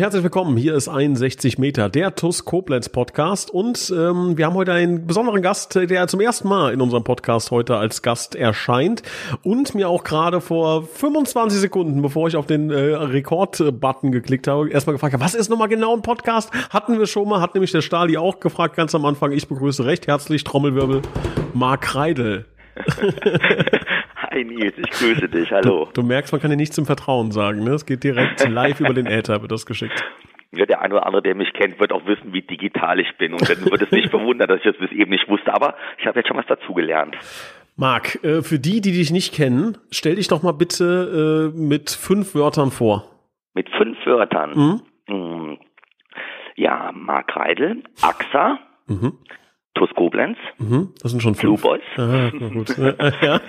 Herzlich willkommen. Hier ist 61 Meter, der TUS Koblenz Podcast. Und ähm, wir haben heute einen besonderen Gast, der zum ersten Mal in unserem Podcast heute als Gast erscheint und mir auch gerade vor 25 Sekunden, bevor ich auf den äh, Rekord-Button geklickt habe, erstmal gefragt habe, was ist nochmal genau ein Podcast? Hatten wir schon mal, hat nämlich der Stali auch gefragt ganz am Anfang. Ich begrüße recht herzlich Trommelwirbel Mark Reidel. Hi Nils, ich grüße dich, hallo. Du, du merkst, man kann dir nicht zum Vertrauen sagen, ne? Es geht direkt live über den Äther, wird das geschickt. Ja, der eine oder andere, der mich kennt, wird auch wissen, wie digital ich bin. Und dann wird es nicht verwundern, dass ich das bis eben nicht wusste. Aber ich habe jetzt schon was dazugelernt. Marc, äh, für die, die dich nicht kennen, stell dich doch mal bitte äh, mit fünf Wörtern vor. Mit fünf Wörtern? Mhm. Hm. Ja, Marc Reidel, AXA, mhm. TuS Koblenz. Mhm, das sind schon fünf. Blue Boys. Ah, gut. ja.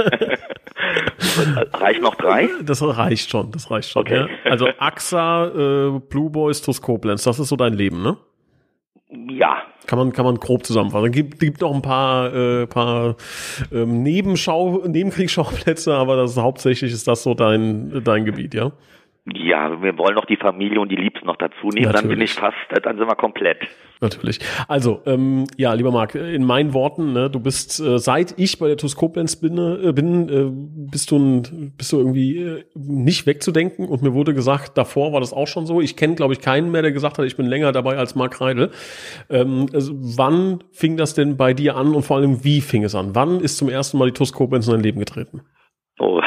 Reicht noch drei? Das reicht schon, das reicht schon. Okay. Ja. Also AXA, äh, Blue Boys, TuS Koblenz, das ist so dein Leben, ne? Ja. Kann man, kann man grob zusammenfassen. Es gibt, gibt noch ein paar, äh, paar ähm, Nebenschau, Nebenkriegsschauplätze, aber das ist, hauptsächlich ist das so dein, dein Gebiet, ja? Ja, wir wollen noch die Familie und die Liebsten noch dazu nehmen, dann bin ich fast, dann sind wir komplett. Natürlich. Also, ähm, ja, lieber Marc, in meinen Worten, ne, du bist, äh, seit ich bei der TuS Koblenz bin, äh, bin äh, bist, du ein, bist du irgendwie äh, nicht wegzudenken und mir wurde gesagt, davor war das auch schon so. Ich kenne, glaube ich, keinen mehr, der gesagt hat, ich bin länger dabei als Marc Reidel. Ähm, also, wann fing das denn bei dir an und vor allem, wie fing es an? Wann ist zum ersten Mal die TuS Koblenz in dein Leben getreten? Oh,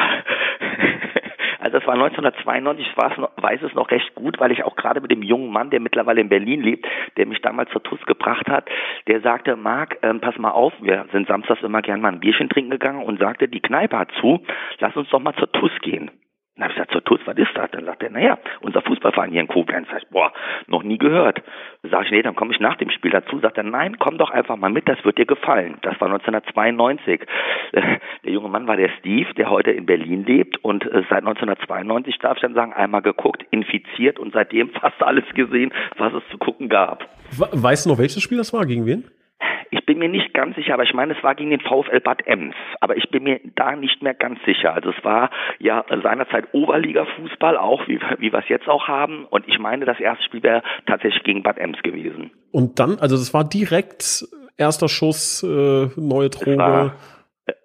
war 1992, ich weiß es noch recht gut, weil ich auch gerade mit dem jungen Mann, der mittlerweile in Berlin lebt, der mich damals zur TUS gebracht hat, der sagte, Marc, ähm, pass mal auf, wir sind samstags immer gern mal ein Bierchen trinken gegangen und sagte, die Kneipe hat zu, lass uns doch mal zur TUS gehen. Dann habe ich gesagt, zur TUS, was ist das? Dann sagt er, naja, unser Fußballverein hier in Koblenz. Sag ich, boah, noch nie gehört. Sag ich, nee, dann komme ich nach dem Spiel dazu. Sagt er, nein, komm doch einfach mal mit, das wird dir gefallen. Das war 1992. Der junge Mann war der Steve, der heute in Berlin lebt und äh, seit 1992, darf ich dann sagen, einmal geguckt, infiziert und seitdem fast alles gesehen, was es zu gucken gab. Weißt du noch, welches Spiel das war? Gegen wen? Ich bin mir nicht ganz sicher, aber ich meine, es war gegen den VfL Bad Ems. Aber ich bin mir da nicht mehr ganz sicher. Also es war ja seinerzeit Oberliga-Fußball, auch wie, wie wir es jetzt auch haben. Und ich meine, das erste Spiel wäre tatsächlich gegen Bad Ems gewesen. Und dann, also es war direkt erster Schuss, äh, neue Droge.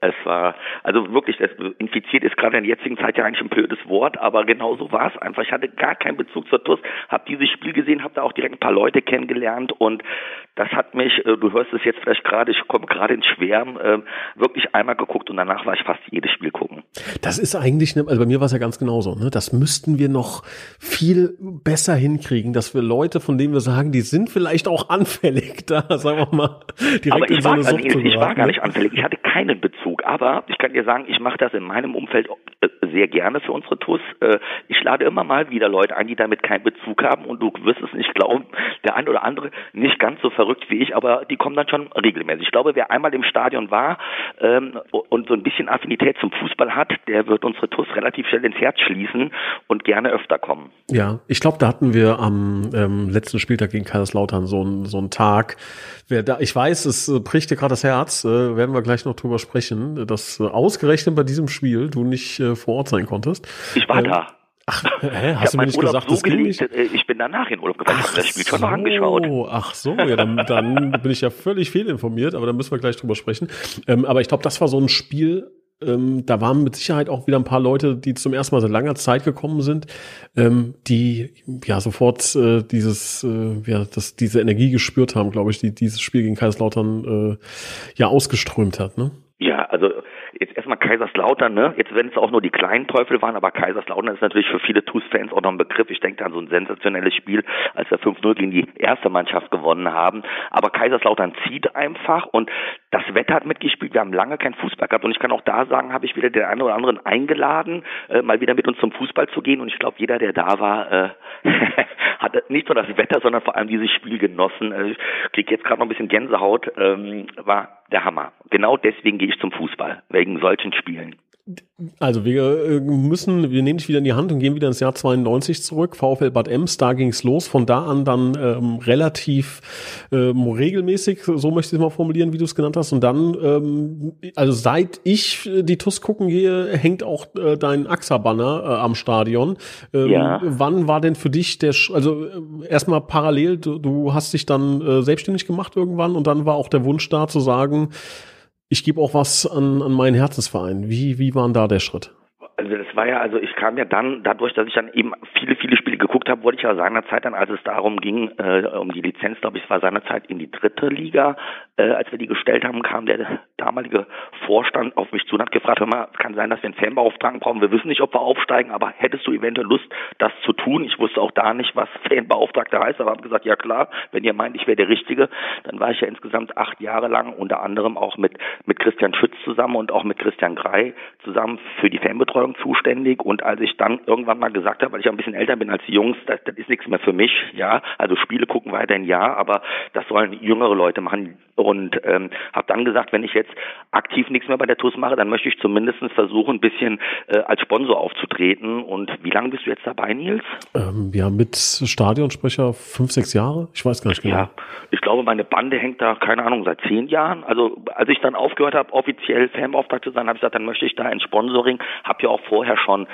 Es war, also wirklich, das infiziert ist gerade in der jetzigen Zeit ja eigentlich ein blödes Wort, aber genau so war es einfach. Ich hatte gar keinen Bezug zur TUS, habe dieses Spiel gesehen, habe da auch direkt ein paar Leute kennengelernt und das hat mich, äh, du hörst es jetzt vielleicht gerade, ich komme gerade ins Schwärmen, äh, wirklich einmal geguckt und danach war ich fast jedes Spiel gucken. Das ist eigentlich, ne, also bei mir war es ja ganz genauso, ne? Das müssten wir noch viel besser hinkriegen, dass wir Leute, von denen wir sagen, die sind vielleicht auch anfällig, da sagen wir mal, direkt aber in so eine war, Sucht nee, Ich war gar nicht anfällig, ich hatte keinen Bezug. Aber ich kann dir sagen, ich mache das in meinem Umfeld äh, sehr gerne für unsere TUS. Äh, ich lade immer mal wieder Leute ein, die damit keinen Bezug haben und du wirst es nicht glauben, der eine oder andere nicht ganz so verrückt wie ich, aber die kommen dann schon regelmäßig. Ich glaube, wer einmal im Stadion war ähm, und so ein bisschen Affinität zum Fußball hat, der wird unsere TUS relativ schnell ins Herz schließen und gerne öfter kommen. Ja, ich glaube, da hatten wir am ähm, letzten Spieltag gegen Kaiserslautern so einen so Tag. Wer da, ich weiß, es bricht dir gerade das Herz, äh, werden wir gleich noch drüber sprechen, dass äh, ausgerechnet bei diesem Spiel du nicht äh, vor Ort sein konntest. Ich war ähm, da. Ach, hä? hast du mir nicht Urlaub gesagt, so das gelegt, äh, Ich bin danach in Urlaub gefahren. Ich habe das Spiel so, schon noch angeschaut. Ach so, ja, dann, dann bin ich ja völlig fehlinformiert, aber da müssen wir gleich drüber sprechen. Ähm, aber ich glaube, das war so ein Spiel, ähm, da waren mit Sicherheit auch wieder ein paar Leute, die zum ersten Mal seit langer Zeit gekommen sind, ähm, die ja sofort äh, dieses, äh, ja, das, diese Energie gespürt haben, glaube ich, die dieses Spiel gegen Kaiserslautern äh, ja ausgeströmt hat. Ne? Ja, also jetzt erstmal Kaiserslautern, ne? Jetzt wenn es auch nur die kleinen Teufel waren, aber Kaiserslautern ist natürlich für viele TuS-Fans auch noch ein Begriff. Ich denke an so ein sensationelles Spiel, als wir 5-0 gegen die erste Mannschaft gewonnen haben. Aber Kaiserslautern zieht einfach und das Wetter hat mitgespielt. Wir haben lange keinen Fußball gehabt und ich kann auch da sagen, habe ich wieder den einen oder anderen eingeladen, äh, mal wieder mit uns zum Fußball zu gehen und ich glaube, jeder, der da war, äh, hat nicht nur das Wetter, sondern vor allem dieses Spiel genossen. Äh, ich kriege jetzt gerade noch ein bisschen Gänsehaut. Ähm, war der Hammer. Genau deswegen gehe ich zum Fußball, wegen solchen Spielen. Also wir äh, müssen, wir nehmen dich wieder in die Hand und gehen wieder ins Jahr 92 zurück. VfL Bad Ems, da ging's los. Von da an dann ähm, relativ ähm, regelmäßig, so möchte ich es mal formulieren, wie du es genannt hast. Und dann, ähm, also seit ich die TUS gucken gehe, hängt auch äh, dein AXA-Banner äh, am Stadion. Ähm, ja. Wann war denn für dich der, also äh, erstmal parallel, du, du hast dich dann äh, selbstständig gemacht irgendwann und dann war auch der Wunsch da zu sagen, ich gebe auch was an, an meinen Herzensverein. Wie, wie war denn da der Schritt? Also das war ja, also ich kam ja dann, dadurch, dass ich dann eben viele, viele Spiele geguckt habe, wurde ich ja seinerzeit dann, als es darum ging, äh, um die Lizenz, glaube ich, es war seinerzeit in die dritte Liga, äh, als wir die gestellt haben, kam der damalige Vorstand auf mich zu und hat gefragt, hör mal, es kann sein, dass wir einen Fanbeauftragten brauchen, wir wissen nicht, ob wir aufsteigen, aber hättest du eventuell Lust, das zu tun? Ich wusste auch da nicht, was Fanbeauftragter heißt, aber habe gesagt, ja klar, wenn ihr meint, ich wäre der Richtige, dann war ich ja insgesamt acht Jahre lang, unter anderem auch mit, mit Christian Schütz zusammen und auch mit Christian Grey zusammen für die Fanbetreuung Betreuung zuständig. Und als ich dann irgendwann mal gesagt habe, weil ich ein bisschen älter bin als die Jungs, das, das ist nichts mehr für mich, ja, also Spiele gucken weiterhin ja, aber das sollen jüngere Leute machen und ähm, habe dann gesagt, wenn ich jetzt aktiv nichts mehr bei der TUS mache, dann möchte ich zumindest versuchen, ein bisschen äh, als Sponsor aufzutreten und wie lange bist du jetzt dabei, Nils? Ähm, ja, mit Stadionsprecher fünf, sechs Jahre, ich weiß gar nicht genau. Ja, ich glaube, meine Bande hängt da, keine Ahnung, seit zehn Jahren, also als ich dann aufgehört habe, offiziell Fanbeauftragter zu sein, habe ich gesagt, dann möchte ich da ins Sponsoring, habe ja auch vorher schon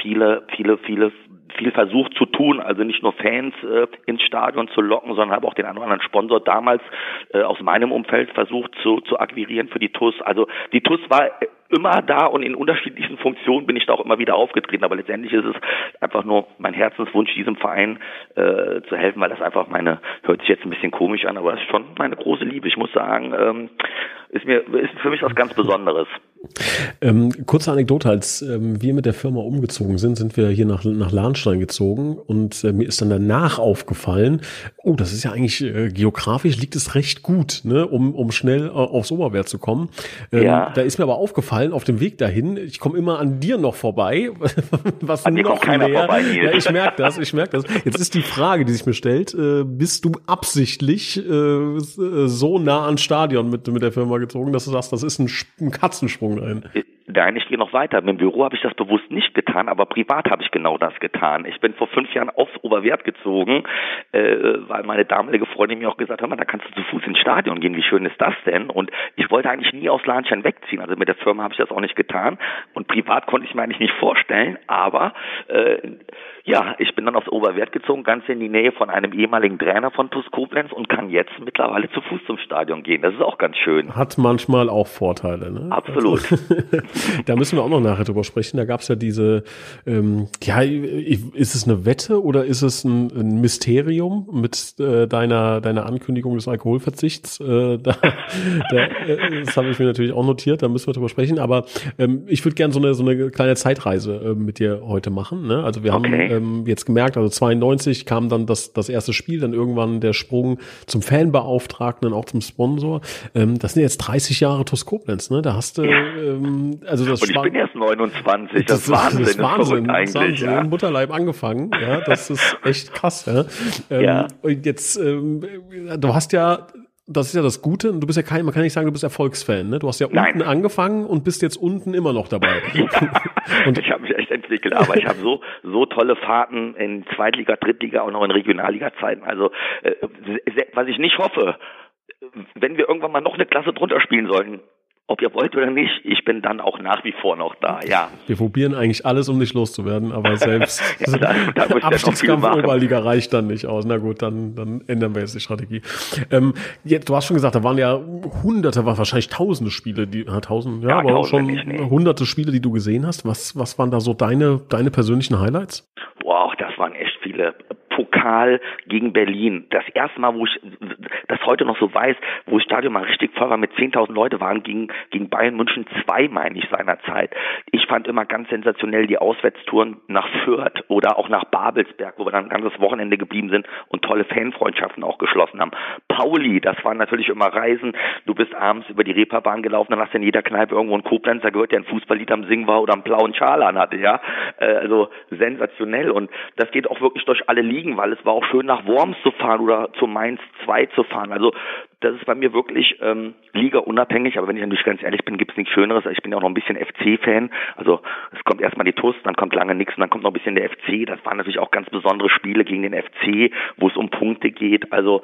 viele, viele, viele viel versucht zu tun, also nicht nur Fans äh, ins Stadion zu locken, sondern habe auch den einen oder anderen Sponsor damals äh, aus meinem Umfeld versucht zu, zu akquirieren für die TUS. Also die TUS war immer da und in unterschiedlichen Funktionen bin ich da auch immer wieder aufgetreten. Aber letztendlich ist es einfach nur mein Herzenswunsch, diesem Verein äh, zu helfen, weil das einfach meine, hört sich jetzt ein bisschen komisch an, aber es ist schon meine große Liebe. Ich muss sagen, ähm, ist mir ist für mich was ganz Besonderes. Ähm, kurze Anekdote, als ähm, wir mit der Firma umgezogen sind, sind wir hier nach, nach Lahnstein gezogen und äh, mir ist dann danach aufgefallen, oh, das ist ja eigentlich äh, geografisch liegt es recht gut, ne, um, um schnell äh, aufs Oberwert zu kommen. Ähm, ja. Da ist mir aber aufgefallen, auf dem Weg dahin, ich komme immer an dir noch vorbei, was an noch näher. Vorbei, ja, ich merke das, ich merke das. Jetzt ist die Frage, die sich mir stellt, äh, bist du absichtlich äh, so nah ans Stadion mit, mit der Firma gezogen, dass du sagst, das ist ein, ein Katzensprung Sprung ein. Nein, ich gehe noch weiter. Im Büro habe ich das bewusst nicht getan, aber privat habe ich genau das getan. Ich bin vor fünf Jahren aufs Oberwert gezogen, äh, weil meine damalige Freundin mir auch gesagt hat, da kannst du zu Fuß ins Stadion gehen, wie schön ist das denn? Und ich wollte eigentlich nie aus Lahnstein wegziehen. Also mit der Firma habe ich das auch nicht getan. Und privat konnte ich mir eigentlich nicht vorstellen, aber äh, ja, ich bin dann aufs Oberwert gezogen, ganz in die Nähe von einem ehemaligen Trainer von TuS Koblenz und kann jetzt mittlerweile zu Fuß zum Stadion gehen. Das ist auch ganz schön. Hat manchmal auch Vorteile, ne? Absolut. da müssen wir auch noch nachher drüber sprechen. Da gab es ja diese, ähm, ja, ist es eine Wette oder ist es ein, ein Mysterium mit äh, deiner, deiner Ankündigung des Alkoholverzichts? Äh, da, da, äh, das habe ich mir natürlich auch notiert, da müssen wir drüber sprechen. Aber ähm, ich würde gerne so eine, so eine kleine Zeitreise äh, mit dir heute machen. Ne? Also wir okay. haben ähm, jetzt gemerkt, also 92 kam dann das, das erste Spiel, dann irgendwann der Sprung zum Fanbeauftragten, auch zum Sponsor. Ähm, das sind jetzt 30 Jahre TuS Koblenz, ne? Da hast du, ähm, also das Und ich bin erst 29, das, das ist Wahnsinn. Das ist Wahnsinn, eigentlich, Wahnsinn. Ja. im Mutterleib angefangen, ja, das ist echt krass, ja. Ähm, ja. Und jetzt, ähm, du hast ja das ist ja das Gute. Du bist ja kein, man kann nicht sagen, du bist Erfolgsfan. Ne? Du hast ja Nein. unten angefangen und bist jetzt unten immer noch dabei. ja, und ich habe mich echt entwickelt, aber ich habe so so tolle Fahrten in Zweitliga, Drittliga und auch in Regionalliga-Zeiten. Also äh, was ich nicht hoffe, wenn wir irgendwann mal noch eine Klasse drunter spielen sollten, ob ihr wollt oder nicht, ich bin dann auch nach wie vor noch da, ja. Wir probieren eigentlich alles, um nicht loszuwerden, aber selbst ja, da, da Abstiegskampf Oberliga reicht dann nicht aus. Na gut, dann, dann ändern wir jetzt die Strategie. Ähm, jetzt, du hast schon gesagt, da waren ja hunderte, wahrscheinlich tausende Spiele, die, äh, tausend, ja, ja aber schon nicht, nee. hunderte Spiele, die du gesehen hast. Was, was waren da so deine, deine persönlichen Highlights? Wow, das waren echt. Pokal gegen Berlin. Das erste Mal, wo ich das heute noch so weiß, wo das Stadion mal richtig voll war mit 10.000 Leute waren, gegen, gegen Bayern München 2, meine ich, seinerzeit. Ich fand immer ganz sensationell die Auswärtstouren nach Fürth oder auch nach Babelsberg, wo wir dann ein ganzes Wochenende geblieben sind und tolle Fanfreundschaften auch geschlossen haben. Pauli, das waren natürlich immer Reisen. Du bist abends über die Reeperbahn gelaufen, dann hast du in jeder Kneipe irgendwo einen Koblenzer gehört, der ein Fußballlied am Singen war oder einen blauen Schal hatte, ja. Äh, also sensationell und das geht auch wirklich durch alle Ligen überlegen, weil es war auch schön nach Worms zu fahren oder zu Mainz 2 zu fahren. Also das ist bei mir wirklich ähm, Liga unabhängig, aber wenn ich natürlich ganz ehrlich bin, gibt es nichts Schöneres. Ich bin ja auch noch ein bisschen FC-Fan. Also es kommt erstmal die TUS, dann kommt lange nichts und dann kommt noch ein bisschen der FC. Das waren natürlich auch ganz besondere Spiele gegen den FC, wo es um Punkte geht. Also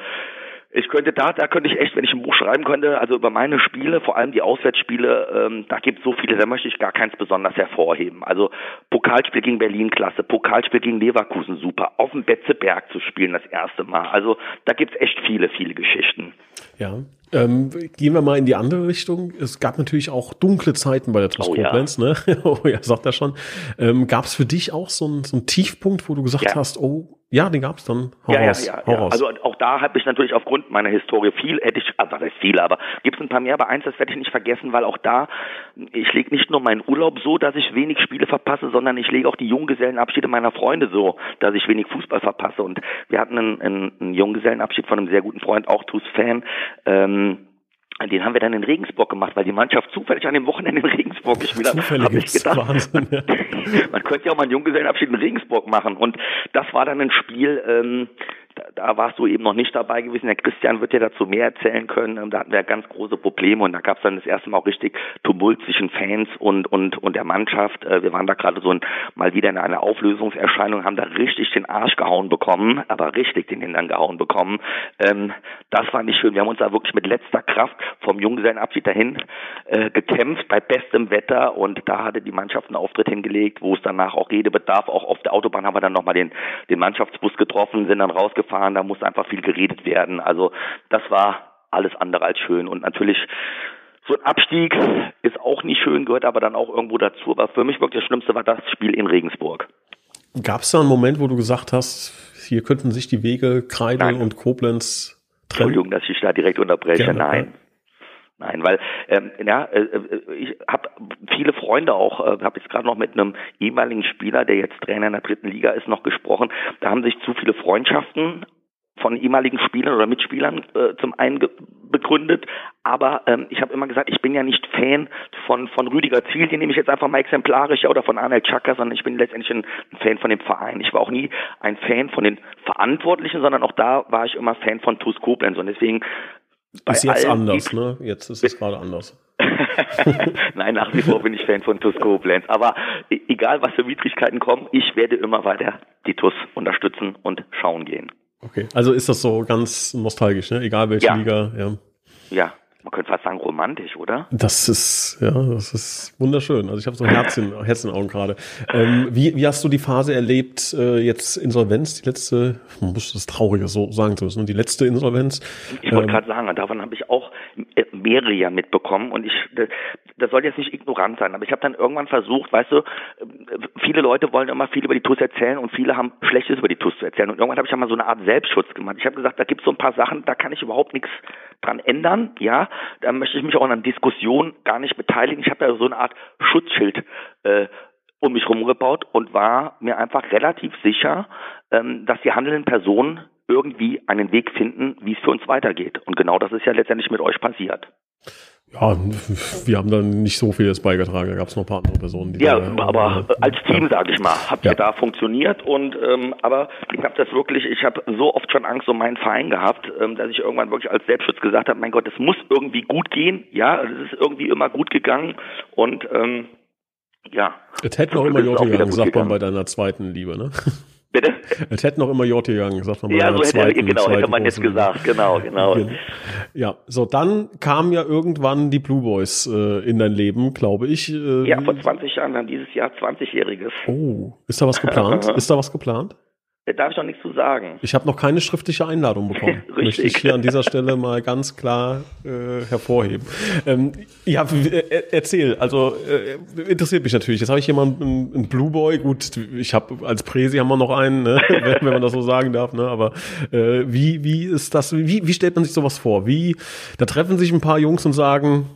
ich könnte da, da könnte ich echt, wenn ich ein Buch schreiben könnte, also über meine Spiele, vor allem die Auswärtsspiele, ähm, da gibt es so viele, da möchte ich gar keins besonders hervorheben. Also Pokalspiel gegen Berlin klasse, Pokalspiel gegen Leverkusen super, auf dem Betzeberg zu spielen das erste Mal. Also da gibt es echt viele, viele Geschichten. Ja. Ähm, gehen wir mal in die andere Richtung. Es gab natürlich auch dunkle Zeiten bei der TuS oh, Koblenz, ja. ne? oh ja, sagt er schon. Ähm, gab es für dich auch so einen so Tiefpunkt, wo du gesagt ja. hast, oh, ja, den gab es dann. Hau ja, raus, ja, ja, ja. Also auch da habe ich natürlich aufgrund meiner Historie viel, hätte ich, also das ist viel, aber gibt es ein paar mehr, aber eins, das werde ich nicht vergessen, weil auch da, ich lege nicht nur meinen Urlaub so, dass ich wenig Spiele verpasse, sondern ich lege auch die Junggesellenabschiede meiner Freunde so, dass ich wenig Fußball verpasse. Und wir hatten einen, einen, einen Junggesellenabschied von einem sehr guten Freund, auch TuS-Fan, ähm, den haben wir dann in Regensburg gemacht, weil die Mannschaft zufällig an dem Wochenende in Regensburg gespielt hat. Zufällig hab ich gedacht, Wahnsinn, ja. man könnte ja auch mal einen Junggesellenabschied in Regensburg machen. Und das war dann ein Spiel, ähm, da, warst du eben noch nicht dabei gewesen. Der Christian wird dir dazu mehr erzählen können. Ähm, da hatten wir ganz große Probleme und da gab es dann das erste Mal auch richtig Tumult zwischen Fans und und und der Mannschaft. Äh, wir waren da gerade so ein, mal wieder in einer Auflösungserscheinung, haben da richtig den Arsch gehauen bekommen, aber richtig den Hintern gehauen bekommen. Ähm, das war nicht schön. Wir haben uns da wirklich mit letzter Kraft vom Junggesellenabschied dahin äh, gekämpft bei bestem Wetter und da hatte die Mannschaft einen Auftritt hingelegt, wo es danach auch Redebedarf. Auch auf der Autobahn haben wir dann nochmal den den Mannschaftsbus getroffen, sind dann rausgefahren gefahren, da muss einfach viel geredet werden. Also das war alles andere als schön und natürlich so ein Abstieg ist auch nicht schön, gehört aber dann auch irgendwo dazu. Aber für mich wirklich das Schlimmste war das Spiel in Regensburg. Gab es da einen Moment, wo du gesagt hast, hier könnten sich die Wege Kreide Nein. und Koblenz trennen? Entschuldigung, dass ich da direkt unterbreche. Gerne, Nein. Nein, weil ähm, ja, äh, äh ich habe viele Freunde auch, äh, habe jetzt gerade noch mit einem ehemaligen Spieler, der jetzt Trainer in der dritten Liga ist, noch gesprochen. Da haben sich zu viele Freundschaften von ehemaligen Spielern oder Mitspielern äh, zum einen begründet, aber ähm, ich habe immer gesagt, ich bin ja nicht Fan von von Rüdiger Ziel, den nehme ich jetzt einfach mal exemplarisch, ja, oder von Arnel Chaka, sondern ich bin letztendlich ein, ein, Fan von dem Verein. Ich war auch nie ein Fan von den Verantwortlichen, sondern auch da war ich immer Fan von TuS Koblenz und deswegen ist jetzt anders, ne? Jetzt ist es gerade anders. Nein, nach wie vor bin ich Fan von TUS Koblenz. Aber e-, egal, was für Widrigkeiten kommen, ich werde immer weiter die TUS unterstützen und schauen gehen. Okay, also ist das so ganz nostalgisch, ne? Egal welche ja. Liga, ja. Ja, man könnte fast sagen romantisch, oder? Das ist, ja, das ist wunderschön. Also ich habe so Herz in, Herz in Augen gerade. Ähm, wie, wie hast du die Phase erlebt, äh, jetzt Insolvenz, die letzte, man muss das Traurige so sagen zu müssen, die letzte Insolvenz? Ich wollte ähm, gerade sagen, davon habe ich auch mehrere ja mitbekommen und ich, das soll jetzt nicht ignorant sein, aber ich habe dann irgendwann versucht, weißt du, viele Leute wollen immer viel über die TUS erzählen und viele haben Schlechtes über die TUS zu erzählen und irgendwann habe ich ja mal so eine Art Selbstschutz gemacht. Ich habe gesagt, da gibt es so ein paar Sachen, da kann ich überhaupt nichts dran ändern, ja, da möchte ich mich auch an Diskussion gar nicht beteiligen. Ich habe ja so eine Art Schutzschild äh, um mich herum gebaut und war mir einfach relativ sicher, ähm, dass die handelnden Personen irgendwie einen Weg finden, wie es für uns weitergeht. Und genau das ist ja letztendlich mit euch passiert. Ja, wir haben dann nicht so viel jetzt beigetragen. Da gab es noch ein paar andere Personen. Die ja, da, aber äh, als Team, ja. sage ich mal, habt ja. ihr da funktioniert. Und ähm, aber ich habe das wirklich, ich habe so oft schon Angst um meinen Verein gehabt, ähm, dass ich irgendwann wirklich als Selbstschutz gesagt habe: Mein Gott, es muss irgendwie gut gehen. Ja, es ist irgendwie immer gut gegangen. Und ähm, ja. Es hätte noch immer Jotti gegangen, sagt man bei deiner zweiten Liebe, ne? Bitte? Es hätte noch immer J gegangen, sagt man mal. Ja, so hätte, zweiten, genau, hätte man jetzt gesagt, genau, genau. Ja, so dann kamen ja irgendwann die Blue Boys äh, in dein Leben, glaube ich. Äh, ja, vor 20 Jahren, dann dieses Jahr 20-jähriges. Oh, ist da was geplant? ist da was geplant? Da darf ich noch nichts zu sagen. Ich habe noch keine schriftliche Einladung bekommen. Richtig. Möchte ich hier an dieser Stelle mal ganz klar äh, hervorheben. Ähm, ja, äh, erzähl. Also äh, interessiert mich natürlich. Jetzt habe ich hier mal einen, einen Blue Boy. Gut, ich habe als Präsi haben wir noch einen, ne? wenn man das so sagen darf. Ne? Aber äh, wie wie ist das? Wie wie stellt man sich sowas vor? Wie da treffen sich ein paar Jungs und sagen,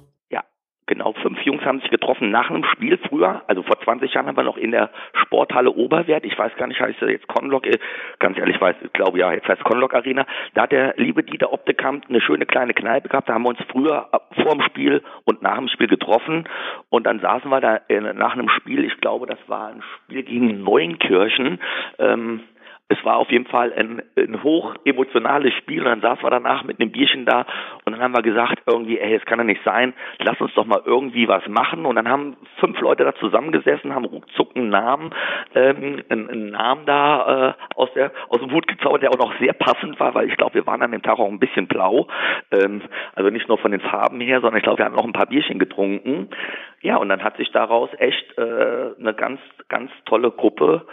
Genau, fünf haben sich getroffen nach einem Spiel früher. Also vor 20 Jahren haben wir noch in der Sporthalle Oberwert. Ich weiß gar nicht, heißt das jetzt Conlock? Äh, ganz ehrlich, weiß, ich glaube ja, jetzt heißt Conlock Arena. Da hat der liebe Dieter Optekamp eine schöne kleine Kneipe gehabt. Da haben wir uns früher äh, vor dem Spiel und nach dem Spiel getroffen. Und dann saßen wir da nach einem Spiel. Ich glaube, das war ein Spiel gegen Neunkirchen. Ähm, es war auf jeden Fall ein, ein hoch emotionales Spiel. Und dann saßen wir danach mit einem Bierchen da. Und dann haben wir gesagt, irgendwie, ey, es kann ja nicht sein, lass uns doch mal irgendwie was machen. Und dann haben fünf Leute da zusammengesessen, haben ruckzuck einen Namen, ähm, einen, einen Namen da äh, aus der aus dem Hut gezaubert, der auch noch sehr passend war, weil ich glaube, wir waren an dem Tag auch ein bisschen blau, ähm, also nicht nur von den Farben her, sondern ich glaube, wir haben noch ein paar Bierchen getrunken. Ja, und dann hat sich daraus echt äh, eine ganz, ganz tolle Gruppe,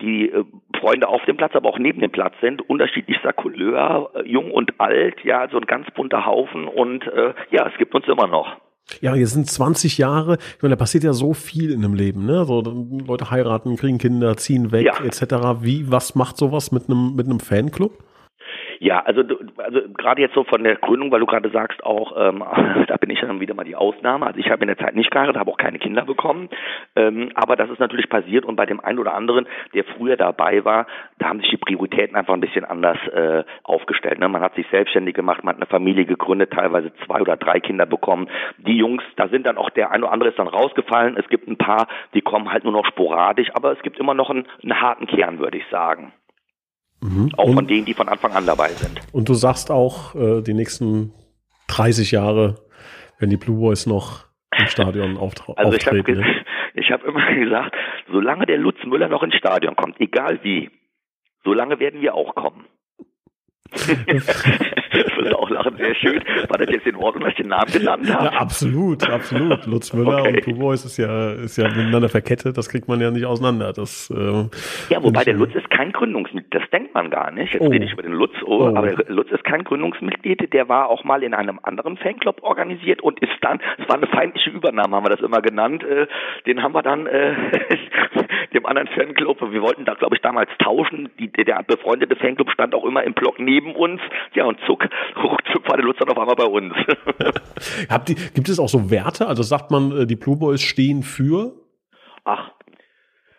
die äh, Freunde auf dem Platz, aber auch neben dem Platz sind, unterschiedlichster Couleur, äh, jung und alt, ja, so also ein ganz bunter Haufen und äh, ja, es gibt uns immer noch. Ja, jetzt sind 20 Jahre, ich meine, da passiert ja so viel in einem Leben, ne? So Leute heiraten, kriegen Kinder, ziehen weg, ja. etc. Wie, was macht sowas mit einem mit einem Fanclub? Ja, also also gerade jetzt so von der Gründung, weil du gerade sagst auch, ähm, da bin ich dann wieder mal die Ausnahme. Also ich habe in der Zeit nicht geheiratet, habe auch keine Kinder bekommen, ähm, aber das ist natürlich passiert und bei dem einen oder anderen, der früher dabei war, da haben sich die Prioritäten einfach ein bisschen anders äh, aufgestellt. Ne? Man hat sich selbstständig gemacht, man hat eine Familie gegründet, teilweise zwei oder drei Kinder bekommen. Die Jungs, da sind dann auch der ein oder andere ist dann rausgefallen. Es gibt ein paar, die kommen halt nur noch sporadisch, aber es gibt immer noch einen, einen harten Kern, würde ich sagen. Mhm. Auch und, von denen, die von Anfang an dabei sind. Und du sagst auch, äh, die nächsten 30 Jahre wenn die Blue Boys noch im Stadion auftreten. Also ich habe hab immer gesagt, solange der Lutz Müller noch ins Stadion kommt, egal wie, solange werden wir auch kommen. würde auch lachen, sehr schön. War das jetzt in Ordnung, dass ich den Namen genannt habe? Ja, absolut, absolut. Lutz Müller okay. und Blue Boys ist ja, ist ja miteinander verkettet, das kriegt man ja nicht auseinander. Das, äh, ja, wobei der Lutz ist kein Gründungsmitglied, das denkt man gar nicht. Jetzt oh. rede ich über den Lutz, oh, oh. aber Lutz ist kein Gründungsmitglied, der war auch mal in einem anderen Fanclub organisiert und ist dann, es war eine feindliche Übernahme, haben wir das immer genannt, äh, den haben wir dann äh, dem anderen Fanclub, wir wollten da glaube ich damals tauschen, die, der befreundete Fanclub stand auch immer im Block neben uns, ja und zuck, ruckzuck war der Lutz dann auf einmal bei uns. Habt ihr, gibt es auch so Werte, also sagt man, äh, die Blue Boys stehen für?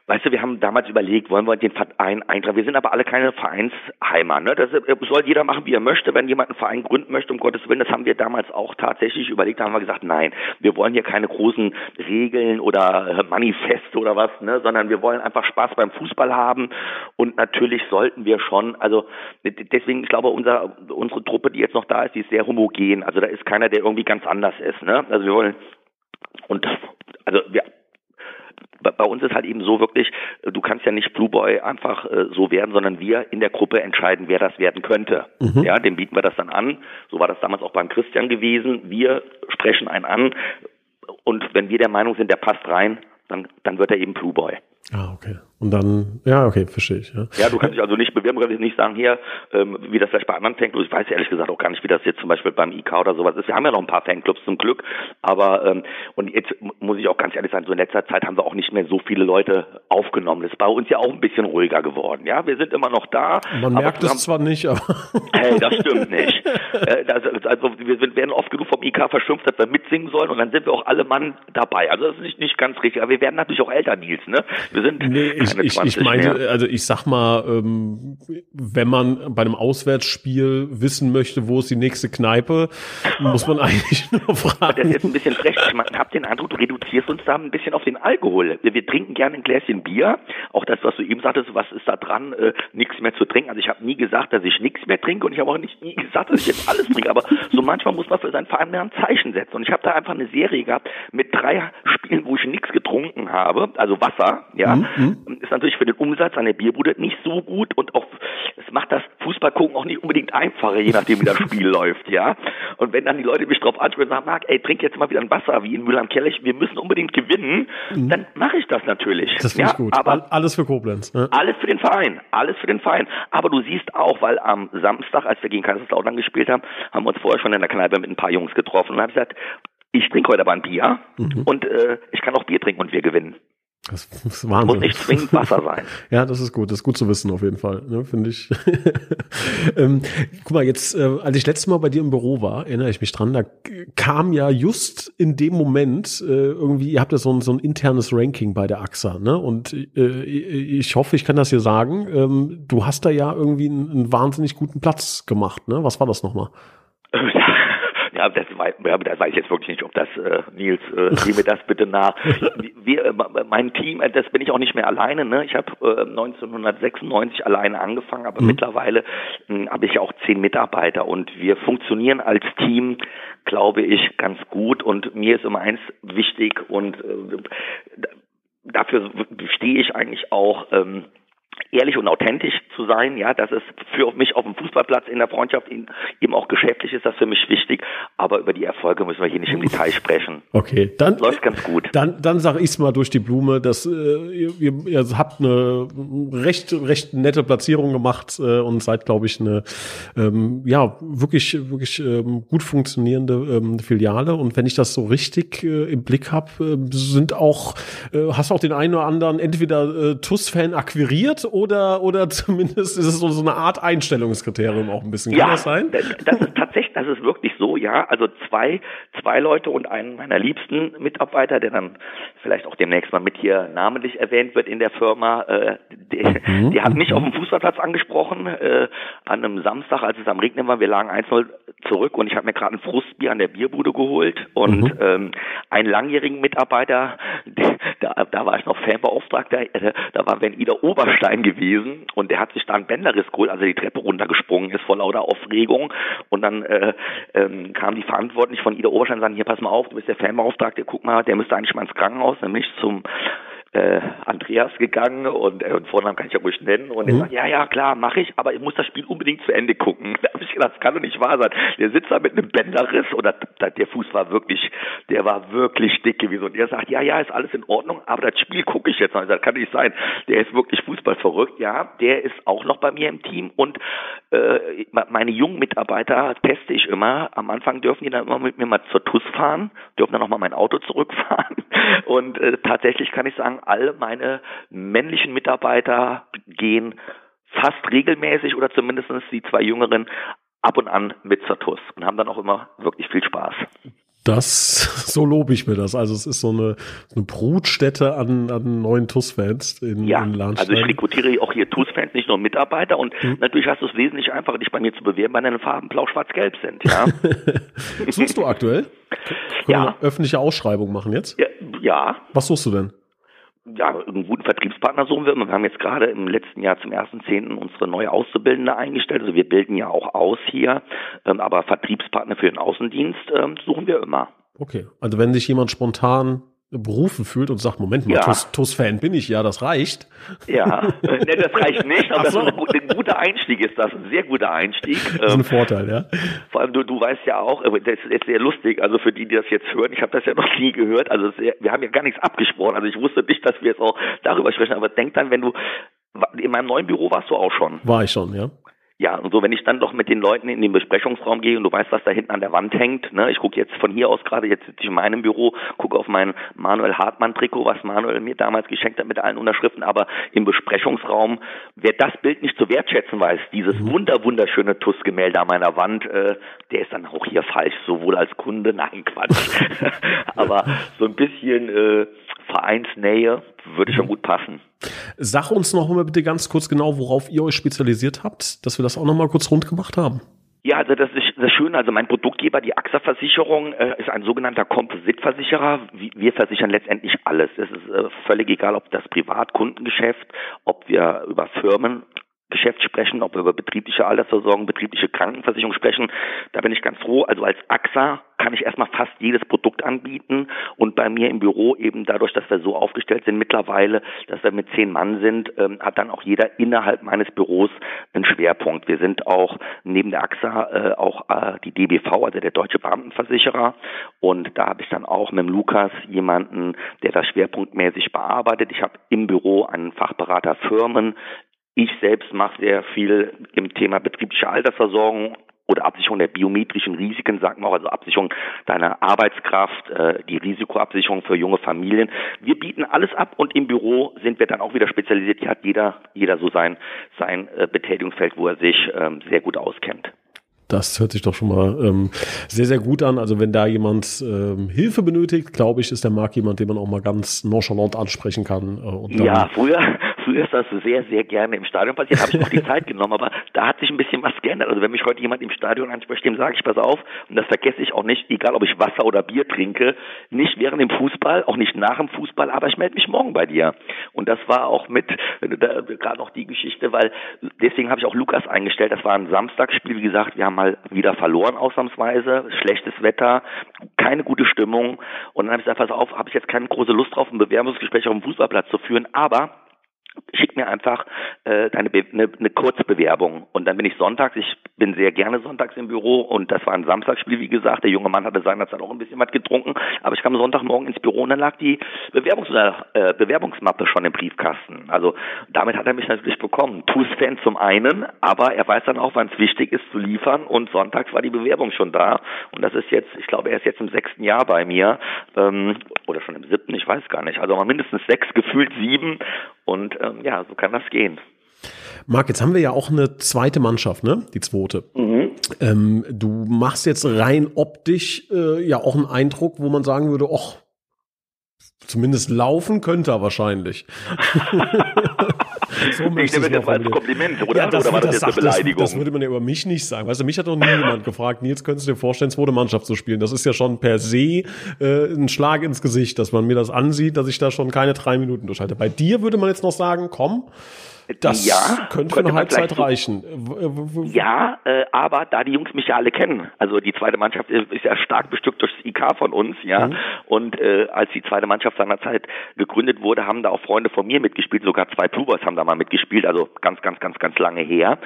Weißt du, wir haben damals überlegt, wollen wir den Verein eintragen. Wir sind aber alle keine Vereinsheimer. Ne? Das soll jeder machen, wie er möchte. Wenn jemand einen Verein gründen möchte, um Gottes Willen, das haben wir damals auch tatsächlich überlegt. Da haben wir gesagt, nein, wir wollen hier keine großen Regeln oder äh, Manifeste oder was, ne? sondern wir wollen einfach Spaß beim Fußball haben. Und natürlich sollten wir schon, also deswegen, ich glaube, unser, unsere Truppe, die jetzt noch da ist, die ist sehr homogen. Also da ist keiner, der irgendwie ganz anders ist. Ne? Also wir wollen und also wir bei uns ist halt eben so wirklich, äh, du kannst ja nicht Blue Boy einfach äh, so werden, sondern wir in der Gruppe entscheiden, wer das werden könnte. Mhm. Ja, dem bieten wir das dann an. So war das damals auch beim Christian gewesen. Wir sprechen einen an und wenn wir der Meinung sind, der passt rein, dann, dann wird er eben Blue Boy. Ah, okay. Und dann, ja, okay, verstehe ich. Ja. ja, du kannst dich also nicht bewerben, kannst nicht sagen, hier, ähm, wie das vielleicht bei anderen Fanclubs, ich weiß ehrlich gesagt auch gar nicht, wie das jetzt zum Beispiel beim IK oder sowas ist. Wir haben ja noch ein paar Fanclubs zum Glück, aber ähm, und jetzt muss ich auch ganz ehrlich sagen, so in letzter Zeit haben wir auch nicht mehr so viele Leute aufgenommen. Das ist bei uns ja auch ein bisschen ruhiger geworden. Ja, wir sind immer noch da. Man merkt es zwar nicht, aber. Hey, das stimmt nicht. Äh, also, also wir werden oft genug vom IK verschimpft, dass wir mitsingen sollen und dann sind wir auch alle Mann dabei. Also das ist nicht, nicht ganz richtig. Aber wir werden natürlich auch älter, Nils, ne? Wir sind nee, ich, ich, ich meine, mehr. also ich sag mal, ähm, wenn man bei einem Auswärtsspiel wissen möchte, wo ist die nächste Kneipe, muss man eigentlich nur fragen. Das ist jetzt ein bisschen frech. Ich habe den Eindruck, du reduzierst uns da ein bisschen auf den Alkohol. Wir trinken gerne ein Gläschen Bier. Auch das, was du eben sagtest, was ist da dran, äh, nichts mehr zu trinken. Also ich habe nie gesagt, dass ich nichts mehr trinke und ich habe auch nicht nie gesagt, dass ich jetzt alles trinke. Aber so manchmal muss man für seinen Verein mehr ein Zeichen setzen. Und ich habe da einfach eine Serie gehabt mit drei Spielen, wo ich nichts getrunken habe, also Wasser, ja. Mhm. Ist natürlich für den Umsatz an der Bierbude nicht so gut und auch es macht das Fußballgucken auch nicht unbedingt einfacher, je nachdem wie das Spiel läuft, ja. Und wenn dann die Leute mich drauf ansprechen und sagen, Marc, ey, trink jetzt mal wieder ein Wasser wie in Mühlheim Kellerich, wir müssen unbedingt gewinnen, mhm. dann mache ich das natürlich. Das finde ja, ich gut. Aber alles für Koblenz. Ne? Alles für den Verein, alles für den Verein. Aber du siehst auch, weil am Samstag, als wir gegen Kaiserslautern gespielt haben, haben wir uns vorher schon in der Kneipe mit ein paar Jungs getroffen und haben gesagt, ich trinke heute aber ein Bier mhm. und äh, ich kann auch Bier trinken und wir gewinnen. Das ist Wahnsinn. Muss nicht zwingend Wasser sein. ja, das ist gut. Das ist gut zu wissen auf jeden Fall, ne, finde ich. ähm, guck mal, jetzt, äh, als ich letztes Mal bei dir im Büro war, erinnere ich mich dran, da kam ja just in dem Moment äh, irgendwie, ihr habt ja so ein, so ein internes Ranking bei der AXA, ne? Und äh, ich hoffe, ich kann das hier sagen. Ähm, du hast da ja irgendwie einen, einen wahnsinnig guten Platz gemacht, ne? Was war das nochmal? Ja, das, das weiß ich jetzt wirklich nicht, ob das, äh, Nils, äh, sieh mir das bitte nach. Wir, äh, mein Team, äh, das bin ich auch nicht mehr alleine. Ne? Ich habe äh, 1996 alleine angefangen, aber mhm. mittlerweile äh, habe ich auch zehn Mitarbeiter und wir funktionieren als Team, glaube ich, ganz gut. Und mir ist immer eins wichtig und äh, dafür stehe ich eigentlich auch. Ähm, ehrlich und authentisch zu sein, ja, das ist für mich auf dem Fußballplatz in der Freundschaft eben auch geschäftlich ist das für mich wichtig, aber über die Erfolge müssen wir hier nicht im Detail sprechen. Okay, dann läuft ganz gut. Dann dann sage ich's mal durch die Blume, dass äh, ihr, ihr habt eine recht recht nette Platzierung gemacht äh, und seid glaube ich eine ähm, ja, wirklich wirklich ähm, gut funktionierende ähm, Filiale und wenn ich das so richtig äh, im Blick habe, äh, sind auch äh, hast auch den einen oder anderen entweder äh, TUS Fan akquiriert oder, oder zumindest ist es so, so eine Art Einstellungskriterium auch ein bisschen. Kann ja, das sein? Das, das ist tatsächlich, das ist wirklich so, ja. Also zwei, zwei Leute und einen meiner liebsten Mitarbeiter, der dann vielleicht auch demnächst mal mit hier namentlich erwähnt wird in der Firma, äh, der, mhm. der hat mich auf dem Fußballplatz angesprochen, äh, an einem Samstag, als es am Regnen war. Wir lagen 1-0 zurück und ich habe mir gerade ein Frustbier an der Bierbude geholt und mhm. ähm, einen langjährigen Mitarbeiter, der, da, da war ich noch Fanbeauftragter, äh, da war wenn Ida Oberstein gewesen und der hat sich da einen Bänderriss geholt, als er die Treppe runtergesprungen ist vor lauter Aufregung und dann äh, ähm, kam die Verantwortliche von Ida Oberstein und sagten, hier pass mal auf, du bist der Fanbeauftragte, guck mal, der müsste eigentlich mal ins Krankenhaus, nämlich zum äh, Andreas gegangen und äh, Vornamen kann ich ja ruhig nennen und mhm. er sagt, ja, ja, klar, mache ich, aber ich muss das Spiel unbedingt zu Ende gucken. Da habe ich gedacht, das kann doch nicht wahr sein. Der sitzt da mit einem Bänderriss oder der Fuß war wirklich, der war wirklich dick gewesen und er sagt, ja, ja, ist alles in Ordnung, aber das Spiel gucke ich jetzt noch. Ich sage, kann nicht sein. Der ist wirklich Fußball verrückt. Ja, der ist auch noch bei mir im Team und äh, meine jungen Mitarbeiter teste ich immer. Am Anfang dürfen die dann immer mit mir mal zur TUS fahren, dürfen dann nochmal mein Auto zurückfahren und äh, tatsächlich kann ich sagen, alle meine männlichen Mitarbeiter gehen fast regelmäßig oder zumindest die zwei jüngeren ab und an mit zur TUS und haben dann auch immer wirklich viel Spaß. Das, so lobe ich mir das. Also es ist so eine, eine Brutstätte an, an neuen TUS-Fans in, ja, in Lahnstein. Also ich rekrutiere auch hier TUS-Fans, nicht nur Mitarbeiter und mhm. natürlich hast du es wesentlich einfacher, dich bei mir zu bewerben, weil deine Farben blau, schwarz, gelb sind. Ja. Suchst du aktuell? Können ja. öffentliche Ausschreibung machen jetzt? Ja, ja. Was suchst du denn? Ja, einen guten Vertriebspartner suchen wir. Wir haben jetzt gerade im letzten Jahr zum ersten Zehnten unsere neue Auszubildende eingestellt. Also wir bilden ja auch aus hier, ähm, aber Vertriebspartner für den Außendienst ähm, suchen wir immer. Okay, also wenn sich jemand spontan berufen fühlt und sagt, Moment mal, ja. TUS-Fan bin ich, ja, das reicht. Ja, ne, das reicht nicht, aber so. das ist ein, ein, guter Einstieg ist das, ein sehr guter Einstieg. Das ist ein ähm, Vorteil, ja. Vor allem, du, du weißt ja auch, äh, das ist jetzt sehr lustig, also für die, die das jetzt hören, ich habe das ja noch nie gehört, also wir haben ja gar nichts abgesprochen, also ich wusste nicht, dass wir jetzt auch darüber sprechen, aber denk dann, wenn du, in meinem neuen Büro warst du auch schon. War ich schon, ja. Ja, und so, wenn ich dann doch mit den Leuten in den Besprechungsraum gehe und du weißt, was da hinten an der Wand hängt, ne, ich gucke jetzt von hier aus gerade, jetzt sitze ich in meinem Büro, gucke auf mein Manuel Hartmann-Trikot, was Manuel mir damals geschenkt hat mit allen Unterschriften, aber im Besprechungsraum, wer das Bild nicht zu wertschätzen weiß, dieses mhm. wunder wunderschöne Tuss-Gemälde an meiner Wand, äh, der ist dann auch hier falsch, sowohl als Kunde, nein, Quatsch. aber so ein bisschen äh, Vereinsnähe würde schon gut passen. Sag uns noch mal bitte ganz kurz genau, worauf ihr euch spezialisiert habt, dass wir das auch noch mal kurz rund gemacht haben. Ja, also das ist das Schöne. Also mein Produktgeber, die AXA-Versicherung, äh, ist ein sogenannter Kompositversicherer. Wir versichern letztendlich alles. Es ist äh, völlig egal, ob das Privatkundengeschäft, ob wir über Firmen Geschäft sprechen, ob wir über betriebliche Altersversorgung, betriebliche Krankenversicherung sprechen. Da bin ich ganz froh. Also als AXA kann ich erstmal fast jedes Produkt anbieten und bei mir im Büro eben dadurch, dass wir so aufgestellt sind mittlerweile, dass wir mit zehn Mann sind, ähm, hat dann auch jeder innerhalb meines Büros einen Schwerpunkt. Wir sind auch neben der AXA äh, auch äh, die DBV, also der Deutsche Beamtenversicherer und da habe ich dann auch mit dem Lukas jemanden, der das schwerpunktmäßig bearbeitet. Ich habe im Büro einen Fachberater Firmen, ich selbst mache sehr viel im Thema betriebliche Altersversorgung oder Absicherung der biometrischen Risiken, sagt man auch, also Absicherung deiner Arbeitskraft, äh, die Risikoabsicherung für junge Familien. Wir bieten alles ab und im Büro sind wir dann auch wieder spezialisiert. Hier hat jeder, jeder so sein, sein äh, Betätigungsfeld, wo er sich ähm, sehr gut auskennt. Das hört sich doch schon mal ähm, sehr, sehr gut an. Also wenn da jemand ähm, Hilfe benötigt, glaube ich, ist der Marc jemand, den man auch mal ganz nonchalant ansprechen kann. Äh, und ja, früher, früher ist das sehr, sehr gerne im Stadion passiert, habe ich noch die Zeit genommen, aber da hat sich ein bisschen was geändert. Also wenn mich heute jemand im Stadion anspricht, dem sage ich, pass auf, und das vergesse ich auch nicht, egal ob ich Wasser oder Bier trinke, nicht während dem Fußball, auch nicht nach dem Fußball, aber ich melde mich morgen bei dir. Und das war auch mit, gerade noch die Geschichte, weil deswegen habe ich auch Lukas eingestellt, das war ein Samstagsspiel, wie gesagt, wir haben mal wieder verloren ausnahmsweise, schlechtes Wetter, keine gute Stimmung. Und dann habe ich gesagt, pass auf, habe ich jetzt keine große Lust drauf, ein Bewerbungsgespräch auf dem Fußballplatz zu führen, aber schick mir einfach äh, deine Be eine, eine Kurzbewerbung. Und dann bin ich sonntags, ich bin sehr gerne sonntags im Büro und das war ein Samstagsspiel, wie gesagt, der junge Mann hatte seinerzeit auch ein bisschen was getrunken, aber ich kam Sonntagmorgen ins Büro und dann lag die Bewerbungs äh, Bewerbungsmappe schon im Briefkasten. Also damit hat er mich natürlich bekommen. TuS-Fan zum einen, aber er weiß dann auch, wann es wichtig ist zu liefern und sonntags war die Bewerbung schon da. Und das ist jetzt, ich glaube, er ist jetzt im sechsten Jahr bei mir ähm, oder schon im siebten, ich weiß gar nicht, also mal mindestens sechs, gefühlt sieben und ähm, ja, so kann das gehen. Marc, jetzt haben wir ja auch eine zweite Mannschaft, ne? Die zweite. Mhm. Ähm, du machst jetzt rein optisch äh, ja auch einen Eindruck, wo man sagen würde, ach, zumindest laufen könnte er wahrscheinlich. so ich nehme das als Kompliment, oder? Ja, das, oder war das, das jetzt eine Beleidigung? Das, das, würde man ja über mich nicht sagen. Weißt du, mich hat noch nie jemand gefragt, Nils, könntest du dir vorstellen, zweite Mannschaft zu spielen? Das ist ja schon per se äh, ein Schlag ins Gesicht, dass man mir das ansieht, dass ich da schon keine drei Minuten durchhalte. Bei dir würde man jetzt noch sagen, komm, das ja, könnte für eine Halbzeit reichen. Ja, äh, aber da die Jungs mich ja alle kennen, also die zweite Mannschaft ist, ja stark bestückt durch das IK von uns, ja. Mhm. Und äh, als die zweite Mannschaft seinerzeit gegründet wurde, haben da auch Freunde von mir mitgespielt, sogar zwei Plubers haben da mal mitgespielt, also ganz, ganz, ganz, ganz lange her.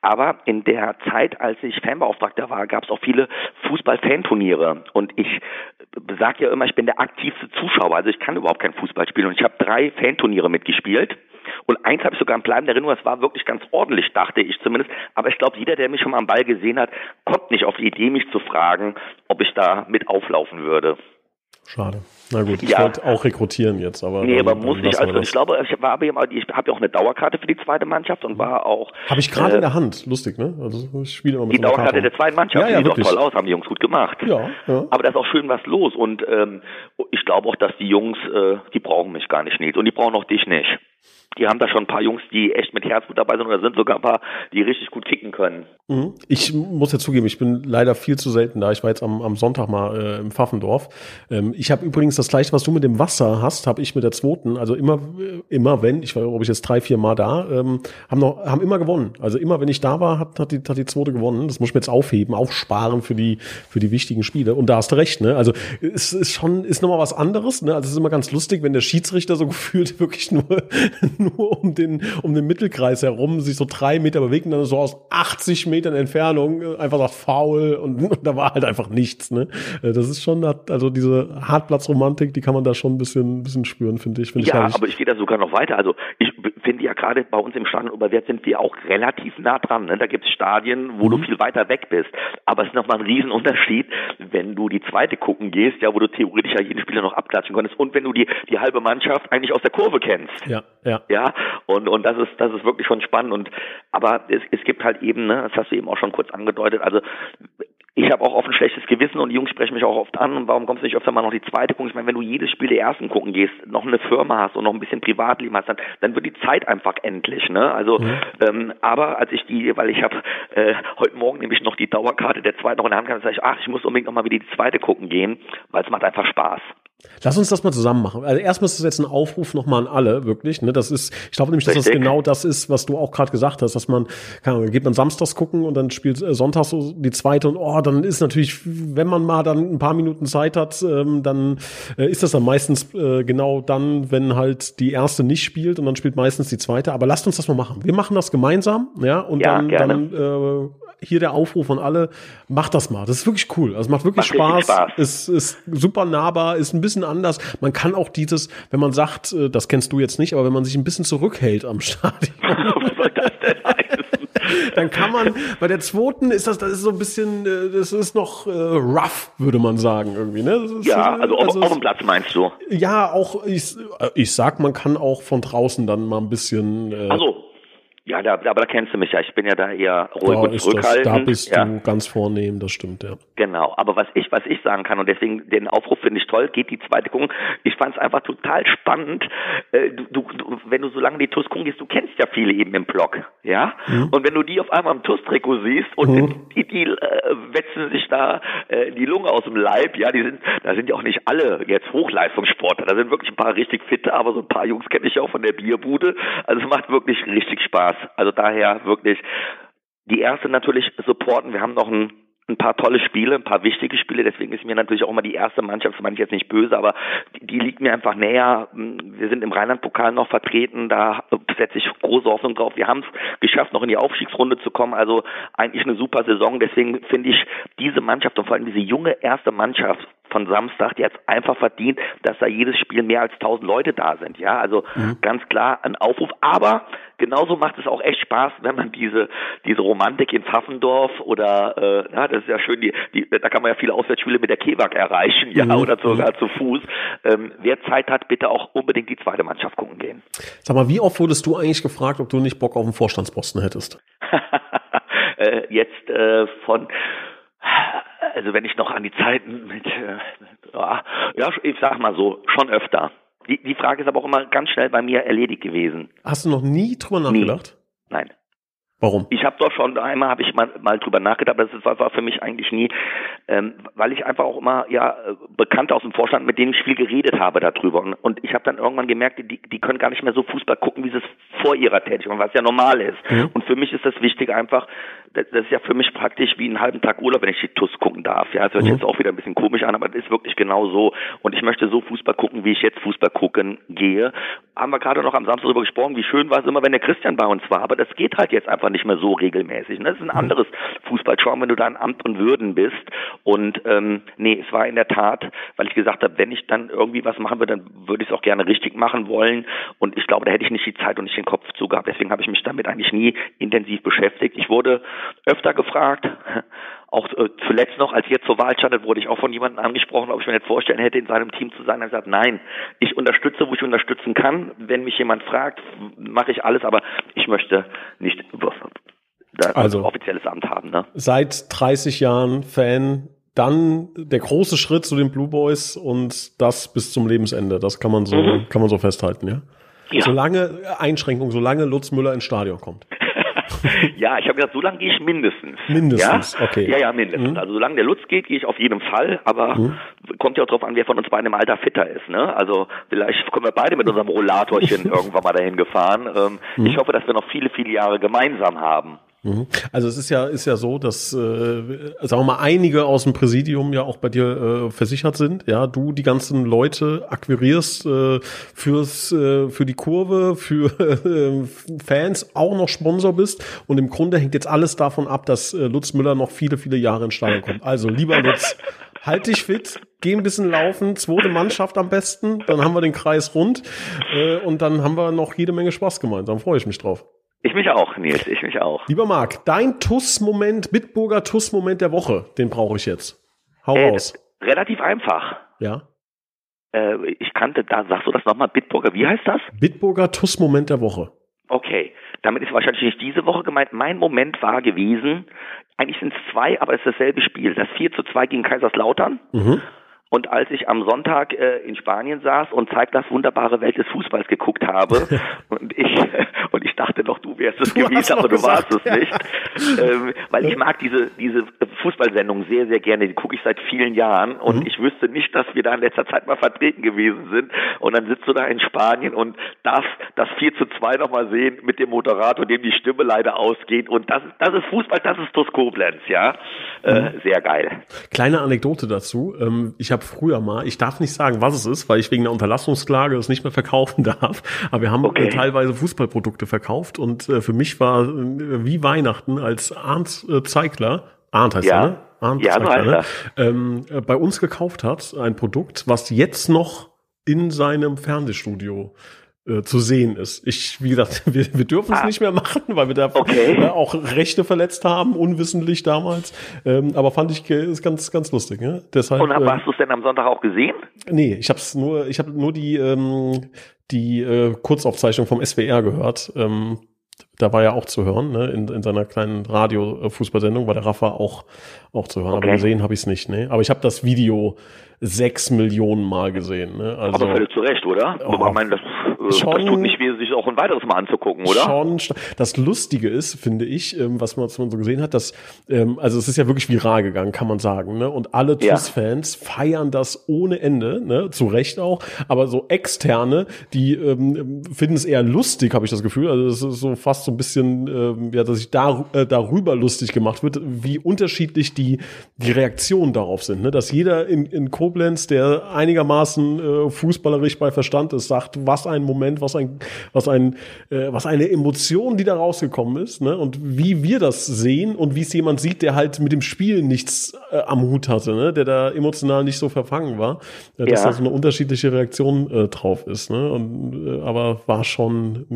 Aber in der Zeit, als ich Fanbeauftragter war, gab es auch viele Fußball-Fanturniere. Und ich sage ja immer, ich bin der aktivste Zuschauer, also ich kann überhaupt kein Fußball spielen. Und ich habe drei Fanturniere mitgespielt. Und eins habe ich sogar in bleibender Erinnerung, das war wirklich ganz ordentlich, dachte ich zumindest. Aber ich glaube, jeder, der mich schon mal am Ball gesehen hat, kommt nicht auf die Idee, mich zu fragen, ob ich da mit auflaufen würde. Schade. Na gut, ich ja. wollte auch rekrutieren jetzt, aber. Nee, aber muss nicht. Also ich glaube, ich war ich habe ja auch eine Dauerkarte für die zweite Mannschaft und war auch. Habe ich gerade äh, in der Hand, lustig, ne? Also ich spiele immer mit Die so Dauerkarte Karte. der zweiten Mannschaft, ja, ja, sieht auch toll aus, haben die Jungs gut gemacht. Ja, ja. Aber da ist auch schön was los und ähm, ich glaube auch, dass die Jungs, äh, die brauchen mich gar nicht, Nils. Und die brauchen auch dich nicht die haben da schon ein paar Jungs, die echt mit Herzblut dabei sind oder sind sogar ein paar, die richtig gut kicken können. Mhm. Ich muss ja zugeben, ich bin leider viel zu selten da. Ich war jetzt am, am Sonntag mal äh, im Pfaffendorf. Ähm, ich habe übrigens das gleiche, was du mit dem Wasser hast, habe ich mit der zweiten. Also immer, immer wenn, ich war, glaube ich, jetzt drei, vier Mal da, ähm, haben noch, haben immer gewonnen. Also immer, wenn ich da war, hat, hat, die, hat die zweite gewonnen. Das muss ich mir jetzt aufheben, aufsparen für die, für die wichtigen Spiele. Und da hast du recht, ne? Also es ist schon, ist nochmal was anderes, ne? Also es ist immer ganz lustig, wenn der Schiedsrichter so gefühlt wirklich nur, nur um den, um den Mittelkreis herum sich so drei Meter bewegt und dann so aus 80 Metern Entfernung äh, einfach sagt faul und, und da war halt einfach nichts, ne? Äh, das ist schon, also diese Hartplatzromantik, die kann man da schon ein bisschen, ein bisschen spüren, finde ich. Find ja, ich aber ich gehe da sogar noch weiter. Also ich finde ja gerade bei uns im Stadion Oberwert sind wir auch relativ nah dran. Ne? Da gibt es Stadien, wo mhm. du viel weiter weg bist. Aber es ist nochmal ein Riesenunterschied, wenn du die zweite gucken gehst, ja, wo du theoretisch ja jeden Spieler noch abklatschen konntest und wenn du die, die halbe Mannschaft eigentlich aus der Kurve kennst. Ja, ja. Ja, und, und das ist, das ist wirklich schon spannend und, aber es, es gibt halt eben, ne, das hast du eben auch schon kurz angedeutet, also ich habe auch oft ein schlechtes Gewissen und die Jungs sprechen mich auch oft an. Und warum kommst du nicht öfter mal noch die zweite gucken? Ich meine, wenn du jedes Spiel der ersten gucken gehst, noch eine Firma hast und noch ein bisschen Privatleben hast, dann, dann wird die Zeit einfach endlich. Ne? Also, mhm. ähm, aber als ich die, weil ich habe äh, heute Morgen nämlich noch die Dauerkarte der zweiten noch in der Hand gehabt, sage ich, ach, ich muss unbedingt noch mal wieder die zweite gucken gehen, weil es macht einfach Spaß. Lass uns das mal zusammen machen. Also erstmal ist das jetzt ein Aufruf nochmal an alle, wirklich. Ne? Das ist, ich glaube nämlich, dass Richtig. das genau das ist, was du auch gerade gesagt hast, dass man, keine Ahnung, geht man samstags gucken und dann spielt äh, sonntags so die zweite und oh, dann ist natürlich, wenn man mal dann ein paar Minuten Zeit hat, ähm, dann äh, ist das dann meistens äh, genau dann, wenn halt die erste nicht spielt und dann spielt meistens die zweite. Aber lasst uns das mal machen. Wir machen das gemeinsam, ja, und ja, dann, gerne. dann äh, hier der Aufruf an alle, macht das mal. Das ist wirklich cool. Also macht wirklich macht Spaß. Spaß. Ist, ist super nahbar, ist ein bisschen anders. Man kann auch dieses, wenn man sagt, äh, das kennst du jetzt nicht, aber wenn man sich ein bisschen zurückhält am Stadion. Was soll das denn heißen? Dann kann man, bei der zweiten ist das, das ist so ein bisschen, äh, das ist noch äh, rough, würde man sagen, irgendwie, ne? Ist, ja, also, also auf, dem Platz meinst du? Ja, auch, ich, ich sag, man kann auch von draußen dann mal ein bisschen. Äh, also Ja, da, aber da kennst du mich ja. Ich bin ja da eher ruhig Da, und ist das, zurückhaltend. da bist ja. du ganz vornehm, das stimmt, ja. Genau, aber was ich, was ich sagen kann und deswegen den Aufruf finde ich toll, geht die zweite gucken. Ich fand es einfach total spannend. Äh, du, du, wenn du so lange die TUS gucken gehst, du kennst ja viele eben im Block, ja. Mhm. Und wenn du die auf einmal im TUS-Trikot siehst und Mhm. die, die äh, wetzen sich da äh, die Lunge aus dem Leib, ja, die sind, da sind ja auch nicht alle jetzt Hochleistungssportler, da sind wirklich ein paar richtig fitte, aber so ein paar Jungs kenne ich ja auch von der Bierbude. Also es macht wirklich richtig Spaß. Also daher wirklich die erste natürlich supporten. Wir haben noch ein, ein paar tolle Spiele, ein paar wichtige Spiele. Deswegen ist mir natürlich auch immer die erste Mannschaft, das meine ich jetzt nicht böse, aber die, die liegt mir einfach näher. Wir sind im Rheinland-Pokal noch vertreten. Da setze ich große Hoffnung drauf. Wir haben es geschafft, noch in die Aufstiegsrunde zu kommen. Also eigentlich eine super Saison. Deswegen finde ich diese Mannschaft und vor allem diese junge erste Mannschaft von Samstag, die hat es einfach verdient, dass da jedes Spiel mehr als 1000 Leute da sind. Ja, also ganz klar ein Aufruf. Aber genauso macht es auch echt Spaß, wenn man diese diese Romantik in Pfaffendorf oder äh, ja, das ist ja schön, die, die da kann man ja viele Auswärtsspiele mit der Kewag erreichen, ja, Mhm. oder sogar zu Fuß. Ähm, wer Zeit hat, bitte auch unbedingt die zweite Mannschaft gucken gehen. Sag mal, wie oft wurdest du eigentlich gefragt, ob du nicht Bock auf einen Vorstandsposten hättest? äh, jetzt äh, von also wenn ich noch an die Zeiten mit, äh, ja, ich sag mal so, schon öfter. Die, die Frage ist aber auch immer ganz schnell bei mir erledigt gewesen. Hast du noch nie drüber Nie. nachgedacht? Nein. Warum? Ich habe doch schon einmal habe ich mal, mal drüber nachgedacht, aber das war, war für mich eigentlich nie, ähm, weil ich einfach auch immer ja äh, Bekannte aus dem Vorstand, mit denen ich viel geredet habe darüber und, und ich habe dann irgendwann gemerkt, die, die können gar nicht mehr so Fußball gucken, wie sie es vor ihrer Tätigkeit, was ja normal ist. Mhm. Und für mich ist das wichtig einfach, das, das ist ja für mich praktisch wie einen halben Tag Urlaub, wenn ich die TUS gucken darf. Ja, das hört Mhm. jetzt auch wieder ein bisschen komisch an, aber das ist wirklich genau so. Und ich möchte so Fußball gucken, wie ich jetzt Fußball gucken gehe. Haben wir gerade noch am Samstag darüber gesprochen, wie schön war es immer, wenn der Christian bei uns war. Aber das geht halt jetzt einfach nicht mehr so regelmäßig. Ne? Das ist ein anderes Fußballschauen, wenn du da in Amt und Würden bist. Und ähm, nee, es war in der Tat, weil ich gesagt habe, wenn ich dann irgendwie was machen würde, dann würde ich es auch gerne richtig machen wollen. Und ich glaube, da hätte ich nicht die Zeit und nicht den Kopf zu gehabt. Deswegen habe ich mich damit eigentlich nie intensiv beschäftigt. Ich wurde öfter gefragt, auch äh, zuletzt noch, als jetzt zur Wahl standet, wurde ich auch von jemandem angesprochen, ob ich mir nicht vorstellen hätte, in seinem Team zu sein. Er hat gesagt, nein, ich unterstütze, wo ich unterstützen kann. Wenn mich jemand fragt, mache ich alles, aber ich möchte nicht da Also. ein offizielles Amt haben. Ne? Seit 30 Jahren Fan, dann der große Schritt zu den Blue Boys und das bis zum Lebensende. Das kann man so, Mhm. kann man so festhalten, ja? Ja. Solange Einschränkung, solange Lutz Müller ins Stadion kommt. ja, ich habe gesagt, so lange gehe ich mindestens. Mindestens, ja? okay. Ja, ja, mindestens. Mhm. Also solange der Lutz geht, gehe ich auf jeden Fall, aber kommt ja auch drauf an, wer von uns beiden im Alter fitter ist. Ne? Also vielleicht kommen wir beide mit unserem Rollatorchen irgendwann mal dahin gefahren. Ähm, Mhm. Ich hoffe, dass wir noch viele, viele Jahre gemeinsam haben. Mhm. Also es ist ja ist ja so, dass äh, sagen wir mal einige aus dem Präsidium ja auch bei dir äh, versichert sind. Ja, du die ganzen Leute akquirierst äh, fürs äh, für die Kurve, für äh, Fans auch noch Sponsor bist und im Grunde hängt jetzt alles davon ab, dass äh, Lutz Müller noch viele viele Jahre ins Stadion kommt. Also lieber Lutz, halt dich fit, geh ein bisschen laufen, zweite Mannschaft am besten, dann haben wir den Kreis rund äh, und dann haben wir noch jede Menge Spaß gemeinsam. Freue ich mich drauf. Ich mich auch, Nils, ich mich auch. Lieber Marc, dein TUS-Moment, Bitburger TUS-Moment der Woche, den brauche ich jetzt. Hau Äh, raus. Relativ einfach. Ja. Äh, ich kannte, da sagst du das nochmal, Bitburger, wie heißt das? Bitburger TUS-Moment der Woche. Okay, damit ist wahrscheinlich nicht diese Woche gemeint. Mein Moment war gewesen, eigentlich sind es zwei, aber es ist dasselbe Spiel. Das 4 zu 2 gegen Kaiserslautern. Mhm. Und als ich am Sonntag äh, in Spanien saß und zeigt das wunderbare Welt des Fußballs geguckt habe und ich und ich dachte doch, du wärst es Du gewesen, aber du gesagt, warst es nicht, ähm, weil ich mag diese diese Fußballsendung sehr sehr gerne. Die gucke ich seit vielen Jahren und Mhm. ich wüsste nicht, dass wir da in letzter Zeit mal vertreten gewesen sind. Und dann sitzt du da in Spanien und darfst das 4 zu 2 nochmal sehen mit dem Moderator, dem die Stimme leider ausgeht. Und das ist das ist Fußball, das ist TuS Koblenz, ja, äh, Mhm. sehr geil. Kleine Anekdote dazu. Ähm, ich habe früher mal, ich darf nicht sagen, was es ist, weil ich wegen der Unterlassungsklage es nicht mehr verkaufen darf, aber wir haben Okay. teilweise Fußballprodukte verkauft und äh, für mich war äh, wie Weihnachten, als Arndt äh, Zeigler, Arndt heißt Ja. er, ne? Arndt Ja, Zeigler, ne? ähm, äh, bei uns gekauft hat, ein Produkt, was jetzt noch in seinem Fernsehstudio äh, zu sehen ist. Ich, wie gesagt, wir, wir dürfen es Ah. nicht mehr machen, weil wir da Okay. äh, auch Rechte verletzt haben, unwissentlich damals. Ähm, aber fand ich äh, ist ganz, ganz lustig. Ne? Deshalb, Und hast du es denn am Sonntag auch gesehen? nee, ich habe nur, ich habe nur die ähm, die äh, Kurzaufzeichnung vom SWR gehört. Ähm, Da war ja auch zu hören, ne? in, in seiner kleinen Radio-Fußballsendung war der Rafa auch, auch zu hören. Okay. Aber gesehen habe ich es nicht. Ne? Aber ich habe das Video sechs Millionen Mal gesehen. Ne? Also, Aber völlig zu Recht, oder? Oh, ich meine, das, schon, das tut nicht weh, sich auch ein weiteres Mal anzugucken, oder? Schon. Das Lustige ist, finde ich, ähm, was, man, was man so gesehen hat, dass, ähm, also es ist ja wirklich viral gegangen, kann man sagen. Ne? Und alle ja. TUS-Fans feiern das ohne Ende, ne? zu Recht auch. Aber so externe, die ähm, finden es eher lustig, habe ich das Gefühl. Also es ist so fast so ein bisschen, ähm, ja, dass sich da, äh, darüber lustig gemacht wird, wie unterschiedlich die, die Reaktionen darauf sind. Ne? Dass jeder in, in Koblenz, der einigermaßen äh, fußballerisch bei Verstand ist, sagt, was ein Moment, was ein, was ein, äh, was eine Emotion, die da rausgekommen ist, ne? Und wie wir das sehen und wie es jemand sieht, der halt mit dem Spiel nichts äh, am Hut hatte, ne? Der da emotional nicht so verfangen war, äh, dass ja. da so eine unterschiedliche Reaktion äh, drauf ist, ne? Und äh, aber war schon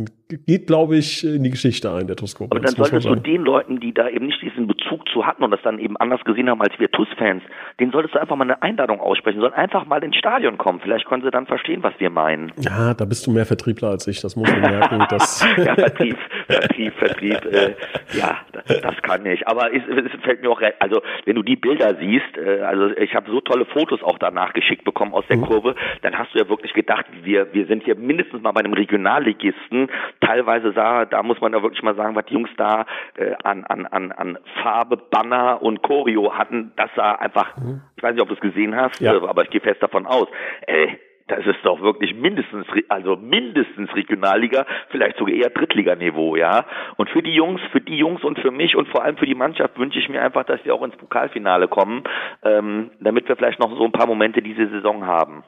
geht, glaube ich, in die Geschichte ein, der TUS Aber dann solltest du den Leuten, die da eben nicht diesen Bezug zu hatten und das dann eben anders gesehen haben als wir TUS-Fans, denen solltest du einfach mal eine Einladung aussprechen, sollen einfach mal ins Stadion kommen. Vielleicht können sie dann verstehen, was wir meinen. Ja, da bist du mehr Vertriebler als ich, das muss man merken. dass ja, Vertrieb, Vertrieb, Vertrieb, äh, ja, das, das, kann ich. Aber es, es, fällt mir auch, also wenn du die Bilder siehst, äh, also ich habe so tolle Fotos auch danach geschickt bekommen aus der mhm. Kurve, dann hast du ja wirklich gedacht, wir, wir sind hier mindestens mal bei einem Regionalligisten, teilweise sah, da muss man ja wirklich mal sagen, was die Jungs da äh, an, an, an, an Farbe, Banner und Choreo hatten, das sah einfach, mhm. ich weiß nicht, ob du es gesehen hast, ja. äh, aber ich gehe fest davon aus, ey, das ist doch wirklich mindestens, also mindestens Regionalliga, vielleicht sogar eher Drittliganiveau, ja. Und für die Jungs, für die Jungs und für mich und vor allem für die Mannschaft wünsche ich mir einfach, dass wir auch ins Pokalfinale kommen, ähm, damit wir vielleicht noch so ein paar Momente diese Saison haben.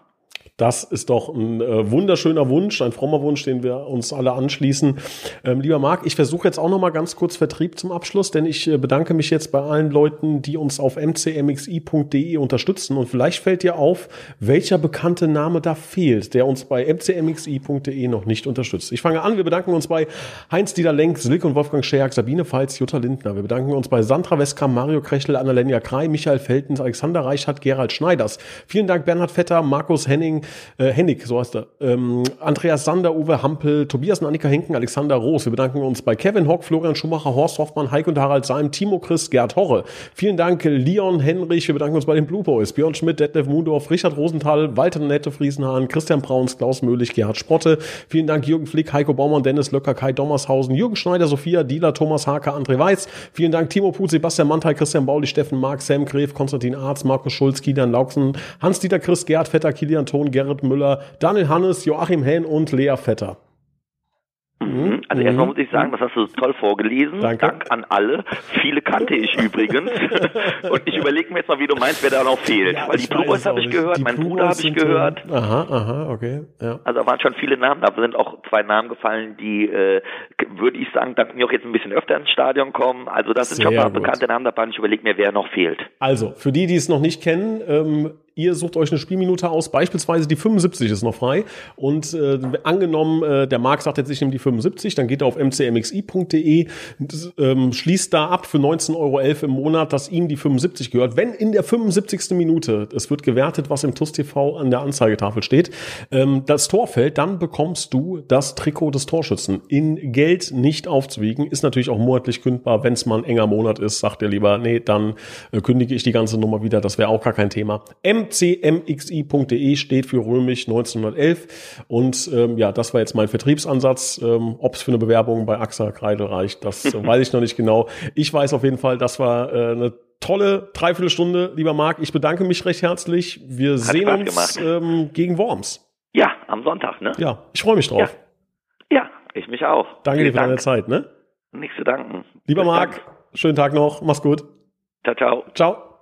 Das ist doch ein äh, wunderschöner Wunsch, ein frommer Wunsch, den wir uns alle anschließen. Ähm, lieber Marc, ich versuche jetzt auch noch mal ganz kurz Vertrieb zum Abschluss, denn ich äh, bedanke mich jetzt bei allen Leuten, die uns auf mcmxi.de unterstützen. Und vielleicht fällt dir auf, welcher bekannte Name da fehlt, der uns bei mcmxi.de noch nicht unterstützt. Ich fange an, wir bedanken uns bei Heinz-Dieter Lenk, Silke und Wolfgang Scherk, Sabine Pfalz, Jutta Lindner. Wir bedanken uns bei Sandra Westkamp, Mario Krechel, Annalenia Krei, Michael Feltens, Alexander Reichert, Gerald Schneiders. Vielen Dank Bernhard Vetter, Markus Henning, äh, Hennig, so heißt er, ähm, Andreas Sander, Uwe Hampel, Tobias und Annika Henken, Alexander Roos. Wir bedanken uns bei Kevin Hock, Florian Schumacher, Horst Hoffmann, Heik und Harald Seim, Timo Christ, Gerd Horre. Vielen Dank, Leon Henrich. Wir bedanken uns bei den Blue Boys, Björn Schmidt, Detlef Mundorf, Richard Rosenthal, Walter Nette Friesenhahn, Christian Brauns, Klaus Möhlich, Gerhard Sprotte. Vielen Dank, Jürgen Flick, Heiko Baumann, Dennis Löcker, Kai Dommershausen, Jürgen Schneider, Sophia Dieler, Thomas Hake, André Weiß. Vielen Dank, Timo Put, Sebastian Mantai, Christian Bauli, Steffen Mark, Sam Gref, Konstantin Arz, Markus Schulz, Kilian Lauksen, Hans-Dieter Christ, Gerhard Vetter, Kilian Ton, Gerrit Müller, Daniel Hannes, Joachim Henn und Lea Vetter. Mhm. Also mhm. erstmal muss ich sagen, das hast du toll vorgelesen. Danke. Dank an alle. Viele kannte ich übrigens. und ich überlege mir jetzt mal, wie du meinst, wer da noch fehlt. Ja, Weil die Blue Boys habe ich gehört, mein Bruder habe ich gehört. Aha, aha, okay. Ja. Also da waren schon viele Namen, da sind auch zwei Namen gefallen, die, äh, würde ich sagen, dank mir auch jetzt ein bisschen öfter ins Stadion kommen. Also das sind Sehr schon gut. bekannte Namen dabei und ich überlege mir, wer noch fehlt. Also, für die, die es noch nicht kennen, ähm, Ihr sucht euch eine Spielminute aus, beispielsweise die 75 ist noch frei. Und äh, angenommen, äh, der Marc sagt jetzt, ich nehme die 75, dann geht er auf mcmxi.de, ähm, schließt da ab für 19,11 Euro im Monat, dass ihm die 75 gehört. Wenn in der 75. Minute, es wird gewertet, was im TUS TV an der Anzeigetafel steht, ähm, das Tor fällt, dann bekommst du das Trikot des Torschützen. In Geld nicht aufzuwiegen, ist natürlich auch monatlich kündbar. Wenn es mal ein enger Monat ist, sagt er lieber, nee, dann äh, kündige ich die ganze Nummer wieder. Das wäre auch gar kein Thema. M mcmxi.de steht für römisch 1911. Und ähm, ja, das war jetzt mein Vertriebsansatz. Ähm, Ob es für eine Bewerbung bei AXA Kreidel reicht, das weiß ich noch nicht genau. Ich weiß auf jeden Fall, das war äh, eine tolle Dreiviertelstunde, lieber Marc. Ich bedanke mich recht herzlich. Wir Hat sehen uns ähm, gegen Worms. Ja, am Sonntag, ne? Ja, ich freue mich drauf. Ja. ja, ich mich auch. Danke Vielen dir für Dank. deine Zeit, ne? Nichts zu danken. Lieber Marc, schönen Tag noch. Mach's gut. Ciao, ciao. Ciao.